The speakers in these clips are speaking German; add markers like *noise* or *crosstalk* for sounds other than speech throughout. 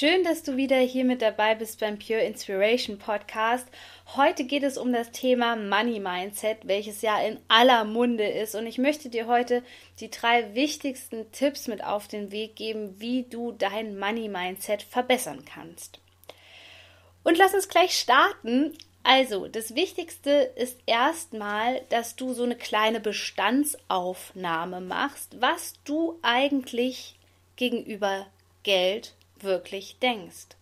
Schön, dass du wieder hier mit dabei bist beim Pure Inspiration Podcast. Heute geht es um das Thema Money Mindset, welches ja in aller Munde ist. Und ich möchte dir heute die drei wichtigsten Tipps mit auf den Weg geben, wie du dein Money Mindset verbessern kannst. Und lass uns gleich starten. Also, das Wichtigste ist erstmal, dass du so eine kleine Bestandsaufnahme machst, was du eigentlich gegenüber Geld wirklich denkst.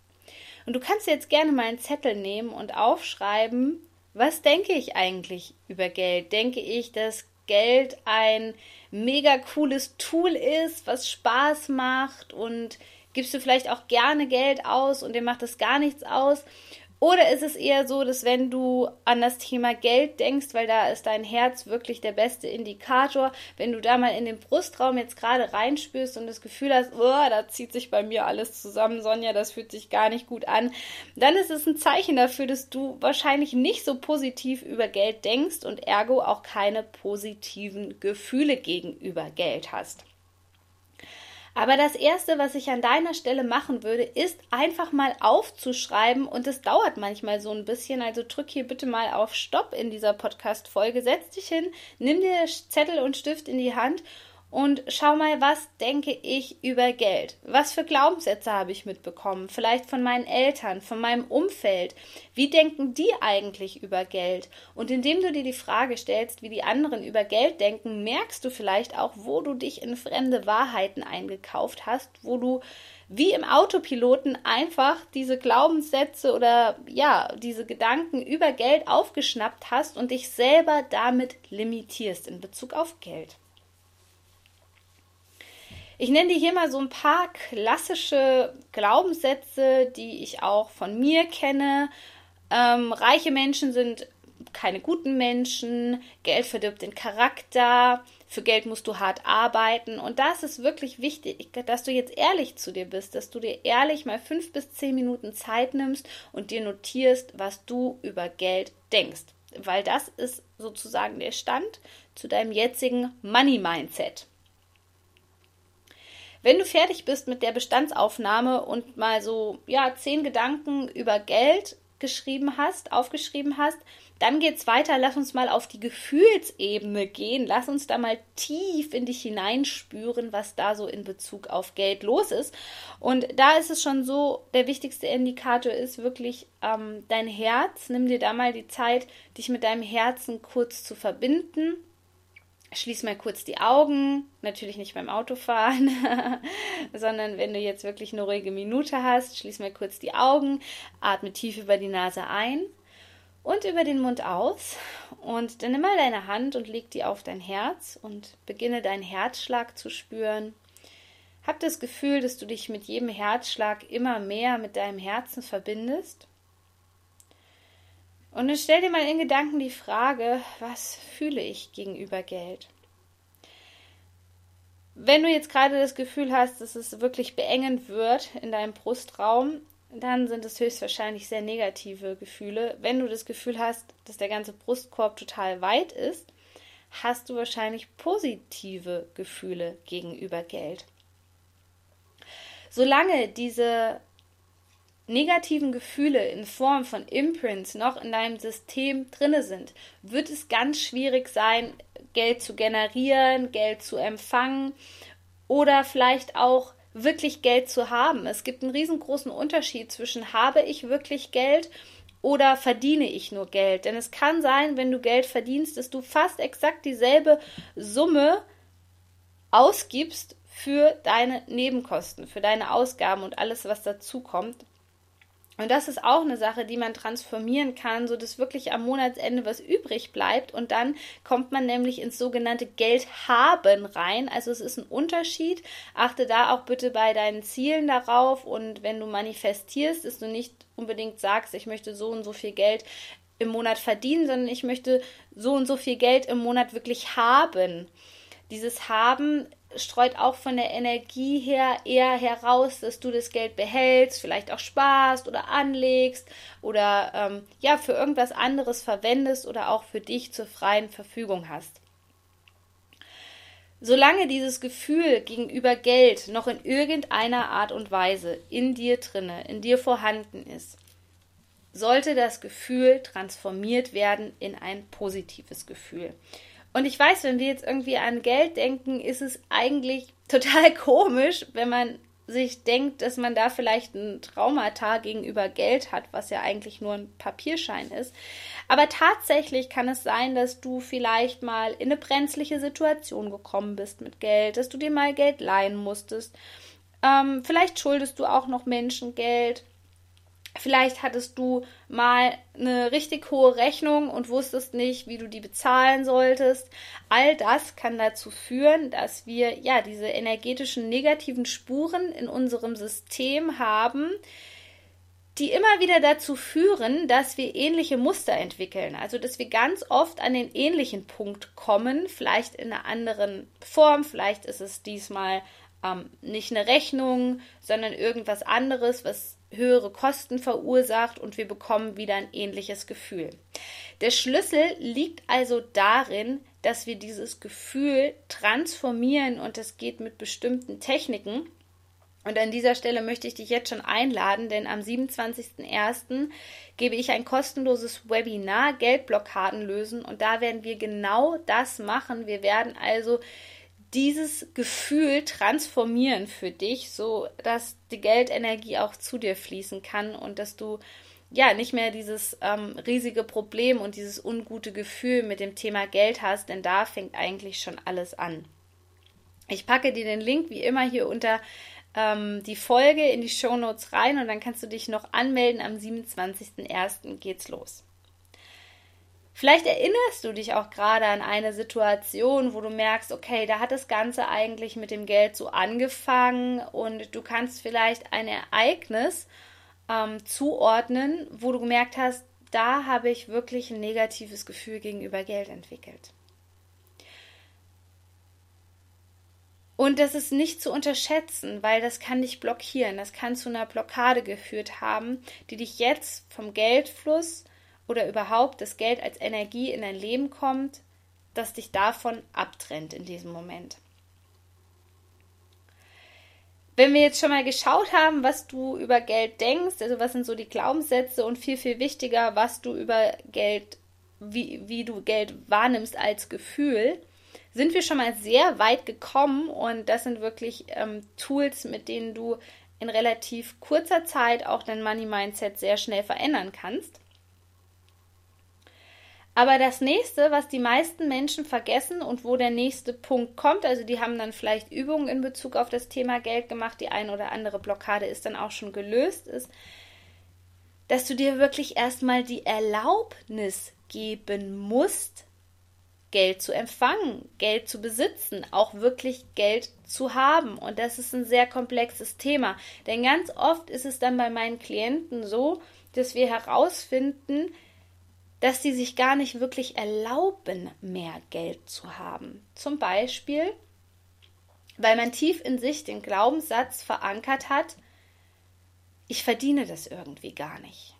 Und du kannst jetzt gerne mal einen Zettel nehmen und aufschreiben, was denke ich eigentlich über Geld? Denke ich, dass Geld ein mega cooles Tool ist, was Spaß macht und gibst du vielleicht auch gerne Geld aus und dir macht es gar nichts aus? Oder ist es eher so, dass wenn du an das Thema Geld denkst, weil da ist dein Herz wirklich der beste Indikator, wenn du da mal in den Brustraum jetzt gerade reinspürst und das Gefühl hast, oh, da zieht sich bei mir alles zusammen, Sonja, das fühlt sich gar nicht gut an, dann ist es ein Zeichen dafür, dass du wahrscheinlich nicht so positiv über Geld denkst und ergo auch keine positiven Gefühle gegenüber Geld hast. Aber das Erste, was ich an deiner Stelle machen würde, ist einfach mal aufzuschreiben und es dauert manchmal so ein bisschen. Also drück hier bitte mal auf Stopp in dieser Podcast-Folge, setz dich hin, nimm dir Zettel und Stift in die Hand und schau mal, was denke ich über Geld? Was für Glaubenssätze habe ich mitbekommen? Vielleicht von meinen Eltern, von meinem Umfeld. Wie denken die eigentlich über Geld? Und indem du dir die Frage stellst, wie die anderen über Geld denken, merkst du vielleicht auch, wo du dich in fremde Wahrheiten eingekauft hast, wo du wie im Autopiloten einfach diese Glaubenssätze oder ja, diese Gedanken über Geld aufgeschnappt hast und dich selber damit limitierst in Bezug auf Geld. Ich nenne dir hier mal so ein paar klassische Glaubenssätze, die ich auch von mir kenne. Ähm, reiche Menschen sind keine guten Menschen, Geld verdirbt den Charakter, für Geld musst du hart arbeiten. Und das ist wirklich wichtig, dass du jetzt ehrlich zu dir bist, dass du dir ehrlich mal fünf bis zehn Minuten Zeit nimmst und dir notierst, was du über Geld denkst. Weil das ist sozusagen der Stand zu deinem jetzigen Money-Mindset. Wenn du fertig bist mit der Bestandsaufnahme und mal so, ja, zehn Gedanken über Geld geschrieben hast, aufgeschrieben hast, dann geht's weiter. Lass uns mal auf die Gefühlsebene gehen. Lass uns da mal tief in dich hineinspüren, was da so in Bezug auf Geld los ist. Und da ist es schon so, der wichtigste Indikator ist wirklich ähm, dein Herz. Nimm dir da mal die Zeit, dich mit deinem Herzen kurz zu verbinden Schließ mal kurz die Augen, natürlich nicht beim Autofahren, *laughs* sondern wenn du jetzt wirklich eine ruhige Minute hast, schließ mal kurz die Augen, atme tief über die Nase ein und über den Mund aus. Und dann nimm mal deine Hand und leg die auf dein Herz und beginne deinen Herzschlag zu spüren. Hab das Gefühl, dass du dich mit jedem Herzschlag immer mehr mit deinem Herzen verbindest und dann stell dir mal in Gedanken die Frage, was fühle ich gegenüber Geld? Wenn du jetzt gerade das Gefühl hast, dass es wirklich beengend wird in deinem Brustraum, dann sind es höchstwahrscheinlich sehr negative Gefühle. Wenn du das Gefühl hast, dass der ganze Brustkorb total weit ist, hast du wahrscheinlich positive Gefühle gegenüber Geld. Solange diese negativen Gefühle in Form von Imprints noch in deinem System drinne sind, wird es ganz schwierig sein, Geld zu generieren, Geld zu empfangen oder vielleicht auch wirklich Geld zu haben. Es gibt einen riesengroßen Unterschied zwischen habe ich wirklich Geld oder verdiene ich nur Geld. Denn es kann sein, wenn du Geld verdienst, dass du fast exakt dieselbe Summe ausgibst für deine Nebenkosten, für deine Ausgaben und alles, was dazu kommt Und das ist auch eine Sache, die man transformieren kann, so dass wirklich am Monatsende was übrig bleibt. Und dann kommt man nämlich ins sogenannte Geld haben rein. Also es ist ein Unterschied. Achte da auch bitte bei deinen Zielen darauf. Und wenn du manifestierst, dass du nicht unbedingt sagst, ich möchte so und so viel Geld im Monat verdienen, sondern ich möchte so und so viel Geld im Monat wirklich haben. Dieses Haben streut auch von der Energie her eher heraus, dass du das Geld behältst, vielleicht auch sparst oder anlegst oder ähm, ja für irgendwas anderes verwendest oder auch für dich zur freien Verfügung hast. Solange dieses Gefühl gegenüber Geld noch in irgendeiner Art und Weise in dir drinne, in dir vorhanden ist, sollte das Gefühl transformiert werden in ein positives Gefühl. Und ich weiß, wenn wir jetzt irgendwie an Geld denken, ist es eigentlich *laughs* total komisch, wenn man sich denkt, dass man da vielleicht ein Traumata gegenüber Geld hat, was ja eigentlich nur ein Papierschein ist. Aber tatsächlich kann es sein, dass du vielleicht mal in eine brenzliche Situation gekommen bist mit Geld, dass du dir mal Geld leihen musstest. Ähm, vielleicht schuldest du auch noch Menschen Geld. Vielleicht hattest du mal eine richtig hohe Rechnung und wusstest nicht, wie du die bezahlen solltest. All das kann dazu führen, dass wir ja diese energetischen negativen Spuren in unserem System haben, die immer wieder dazu führen, dass wir ähnliche Muster entwickeln. Also, dass wir ganz oft an den ähnlichen Punkt kommen, vielleicht in einer anderen Form, vielleicht ist es diesmal ähm, nicht eine Rechnung, sondern irgendwas anderes, was höhere Kosten verursacht und wir bekommen wieder ein ähnliches Gefühl. Der Schlüssel liegt also darin, dass wir dieses Gefühl transformieren und das geht mit bestimmten Techniken. Und an dieser Stelle möchte ich dich jetzt schon einladen, denn am 27.01. gebe ich ein kostenloses Webinar Geldblockaden lösen und da werden wir genau das machen. Wir werden also dieses Gefühl transformieren für dich, so dass die Geldenergie auch zu dir fließen kann und dass du ja nicht mehr dieses ähm, riesige Problem und dieses ungute Gefühl mit dem Thema Geld hast, denn da fängt eigentlich schon alles an. Ich packe dir den Link wie immer hier unter ähm, die Folge in die Show Notes rein und dann kannst du dich noch anmelden. Am 27.01. geht's los. Vielleicht erinnerst du dich auch gerade an eine Situation, wo du merkst, okay, da hat das Ganze eigentlich mit dem Geld so angefangen und du kannst vielleicht ein Ereignis ähm, zuordnen, wo du gemerkt hast, da habe ich wirklich ein negatives Gefühl gegenüber Geld entwickelt. Und das ist nicht zu unterschätzen, weil das kann dich blockieren. Das kann zu einer Blockade geführt haben, die dich jetzt vom Geldfluss oder überhaupt das Geld als Energie in dein Leben kommt, das dich davon abtrennt in diesem Moment. Wenn wir jetzt schon mal geschaut haben, was du über Geld denkst, also was sind so die Glaubenssätze und viel, viel wichtiger, was du über Geld, wie, wie du Geld wahrnimmst als Gefühl, sind wir schon mal sehr weit gekommen und das sind wirklich ähm, Tools, mit denen du in relativ kurzer Zeit auch dein Money Mindset sehr schnell verändern kannst. Aber das nächste, was die meisten Menschen vergessen und wo der nächste Punkt kommt, also die haben dann vielleicht Übungen in Bezug auf das Thema Geld gemacht, die ein oder andere Blockade ist dann auch schon gelöst, ist, dass du dir wirklich erstmal die Erlaubnis geben musst, Geld zu empfangen, Geld zu besitzen, auch wirklich Geld zu haben. Und das ist ein sehr komplexes Thema. Denn ganz oft ist es dann bei meinen Klienten so, dass wir herausfinden, dass sie sich gar nicht wirklich erlauben, mehr Geld zu haben. Zum Beispiel, weil man tief in sich den Glaubenssatz verankert hat, ich verdiene das irgendwie gar nicht.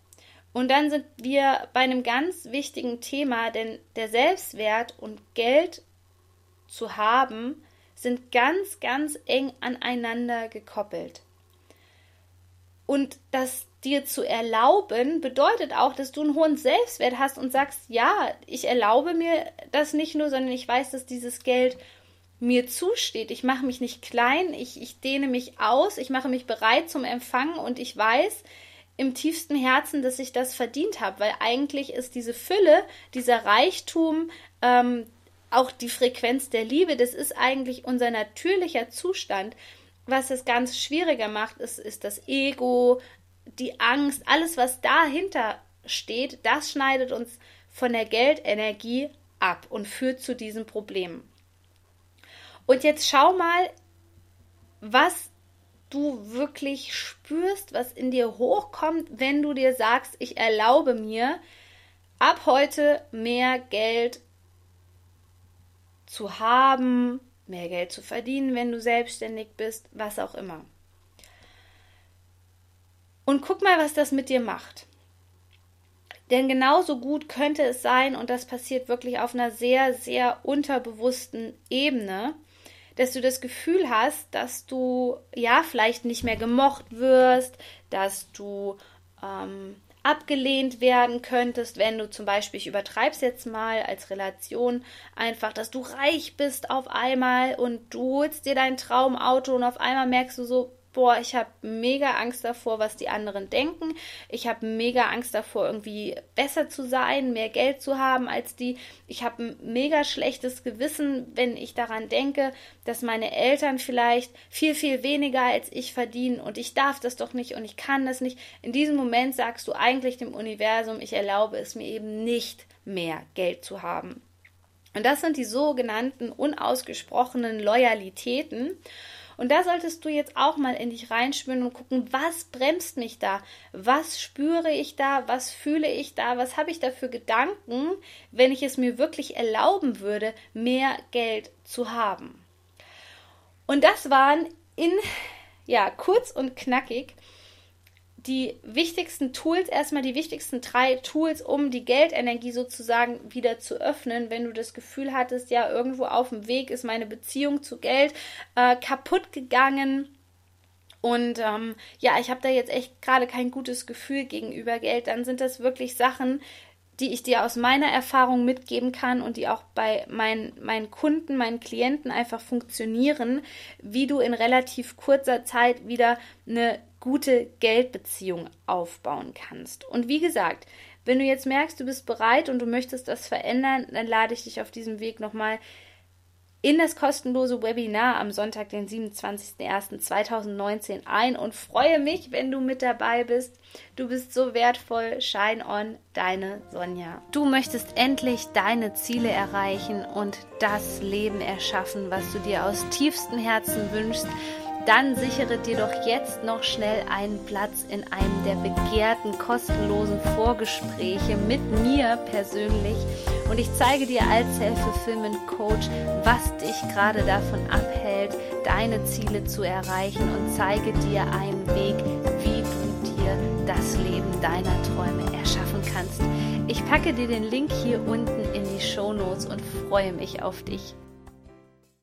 Und dann sind wir bei einem ganz wichtigen Thema, denn der Selbstwert und Geld zu haben sind ganz, ganz eng aneinander gekoppelt. Und das dir zu erlauben, bedeutet auch, dass du einen hohen Selbstwert hast und sagst, ja, ich erlaube mir das nicht nur, sondern ich weiß, dass dieses Geld mir zusteht. Ich mache mich nicht klein, ich, ich dehne mich aus, ich mache mich bereit zum Empfangen und ich weiß im tiefsten Herzen, dass ich das verdient habe, weil eigentlich ist diese Fülle, dieser Reichtum, ähm, auch die Frequenz der Liebe, das ist eigentlich unser natürlicher Zustand. Was es ganz schwieriger macht, ist, ist das Ego, die Angst, alles, was dahinter steht, das schneidet uns von der Geldenergie ab und führt zu diesem Problem. Und jetzt schau mal, was du wirklich spürst, was in dir hochkommt, wenn du dir sagst, ich erlaube mir, ab heute mehr Geld zu haben, mehr Geld zu verdienen, wenn du selbstständig bist, was auch immer. Und guck mal, was das mit dir macht. Denn genauso gut könnte es sein, und das passiert wirklich auf einer sehr, sehr unterbewussten Ebene, dass du das Gefühl hast, dass du ja vielleicht nicht mehr gemocht wirst, dass du ähm, abgelehnt werden könntest, wenn du zum Beispiel, ich übertreib's jetzt mal als Relation, einfach, dass du reich bist auf einmal und du holst dir dein Traumauto und auf einmal merkst du so, boah, ich habe mega Angst davor, was die anderen denken. Ich habe mega Angst davor, irgendwie besser zu sein, mehr Geld zu haben als die. Ich habe ein mega schlechtes Gewissen, wenn ich daran denke, dass meine Eltern vielleicht viel, viel weniger als ich verdienen und ich darf das doch nicht und ich kann das nicht. In diesem Moment sagst du eigentlich dem Universum, ich erlaube es mir eben nicht mehr Geld zu haben. Und das sind die sogenannten unausgesprochenen Loyalitäten. Und da solltest du jetzt auch mal in dich reinspüren und gucken, was bremst mich da? Was spüre ich da? Was fühle ich da? Was habe ich da für Gedanken, wenn ich es mir wirklich erlauben würde, mehr Geld zu haben? Und das waren in, ja, kurz und knackig die wichtigsten Tools, erstmal die wichtigsten drei Tools, um die Geldenergie sozusagen wieder zu öffnen, wenn du das Gefühl hattest, ja, irgendwo auf dem Weg ist meine Beziehung zu Geld äh, kaputt gegangen. Und ähm, ja, ich habe da jetzt echt gerade kein gutes Gefühl gegenüber Geld. Dann sind das wirklich Sachen, die ich dir aus meiner Erfahrung mitgeben kann und die auch bei mein, meinen Kunden, meinen Klienten einfach funktionieren, wie du in relativ kurzer Zeit wieder eine gute Geldbeziehung aufbauen kannst. Und wie gesagt, wenn du jetzt merkst, du bist bereit und du möchtest das verändern, dann lade ich dich auf diesem Weg nochmal in das kostenlose Webinar am Sonntag, den 27.01.2019 ein und freue mich, wenn du mit dabei bist. Du bist so wertvoll. Shine on, deine Sonja. Du möchtest endlich deine Ziele erreichen und das Leben erschaffen, was du dir aus tiefstem Herzen wünschst dann sichere dir doch jetzt noch schnell einen Platz in einem der begehrten kostenlosen Vorgespräche mit mir persönlich und ich zeige dir als Self-Fulfillment-Coach, was dich gerade davon abhält, deine Ziele zu erreichen und zeige dir einen Weg, wie du dir das Leben deiner Träume erschaffen kannst. Ich packe dir den Link hier unten in die Show Notes und freue mich auf dich.